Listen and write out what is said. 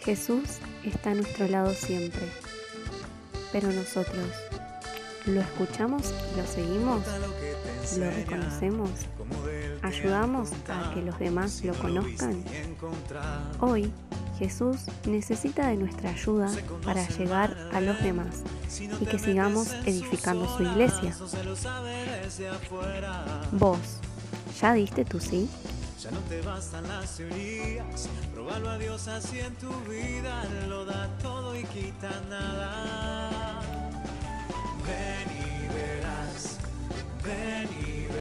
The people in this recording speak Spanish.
Jesús está a nuestro lado siempre, pero nosotros, ¿lo escuchamos y lo seguimos? ¿Lo reconocemos? ¿Ayudamos a que los demás lo conozcan? Hoy, Jesús necesita de nuestra ayuda para llegar a los demás y que sigamos edificando su iglesia. Vos, ¿ya diste tu sí? Ya no te bastan las teorías, probarlo a Dios así en tu vida, lo da todo y quita nada.